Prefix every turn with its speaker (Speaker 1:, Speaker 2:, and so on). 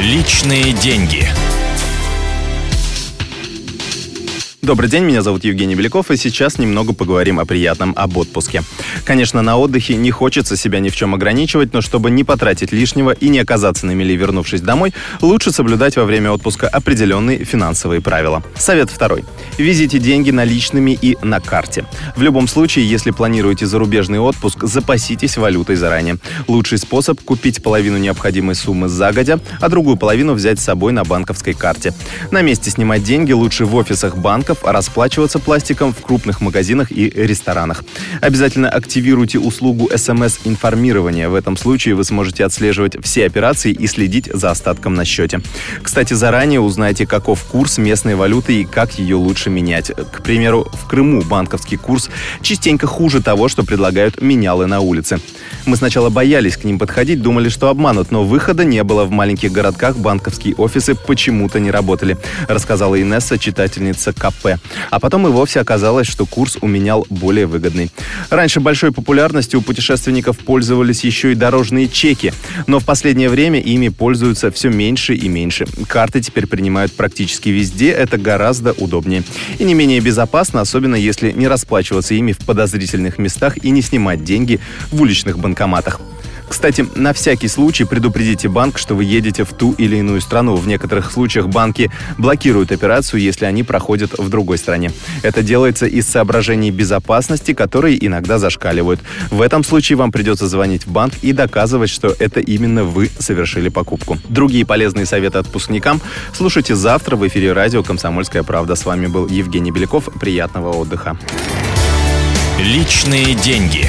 Speaker 1: Личные деньги.
Speaker 2: Добрый день, меня зовут Евгений Беляков, и сейчас немного поговорим о приятном, об отпуске. Конечно, на отдыхе не хочется себя ни в чем ограничивать, но чтобы не потратить лишнего и не оказаться на мели, вернувшись домой, лучше соблюдать во время отпуска определенные финансовые правила. Совет второй. Везите деньги наличными и на карте. В любом случае, если планируете зарубежный отпуск, запаситесь валютой заранее. Лучший способ – купить половину необходимой суммы загодя, а другую половину взять с собой на банковской карте. На месте снимать деньги лучше в офисах банков, а расплачиваться пластиком в крупных магазинах и ресторанах. Обязательно активируйте услугу смс-информирования. В этом случае вы сможете отслеживать все операции и следить за остатком на счете. Кстати, заранее узнайте, каков курс местной валюты и как ее лучше менять. К примеру, в Крыму банковский курс частенько хуже того, что предлагают менялы на улице. Мы сначала боялись к ним подходить, думали, что обманут, но выхода не было. В маленьких городках банковские офисы почему-то не работали, рассказала Инесса, читательница КП КП. А потом и вовсе оказалось, что курс у менял более выгодный. Раньше большой популярностью у путешественников пользовались еще и дорожные чеки, но в последнее время ими пользуются все меньше и меньше. Карты теперь принимают практически везде, это гораздо удобнее. И не менее безопасно, особенно если не расплачиваться ими в подозрительных местах и не снимать деньги в уличных банкоматах. Кстати, на всякий случай предупредите банк, что вы едете в ту или иную страну. В некоторых случаях банки блокируют операцию, если они проходят в другой стране. Это делается из соображений безопасности, которые иногда зашкаливают. В этом случае вам придется звонить в банк и доказывать, что это именно вы совершили покупку. Другие полезные советы отпускникам слушайте завтра в эфире радио «Комсомольская правда». С вами был Евгений Беляков. Приятного отдыха.
Speaker 1: Личные деньги.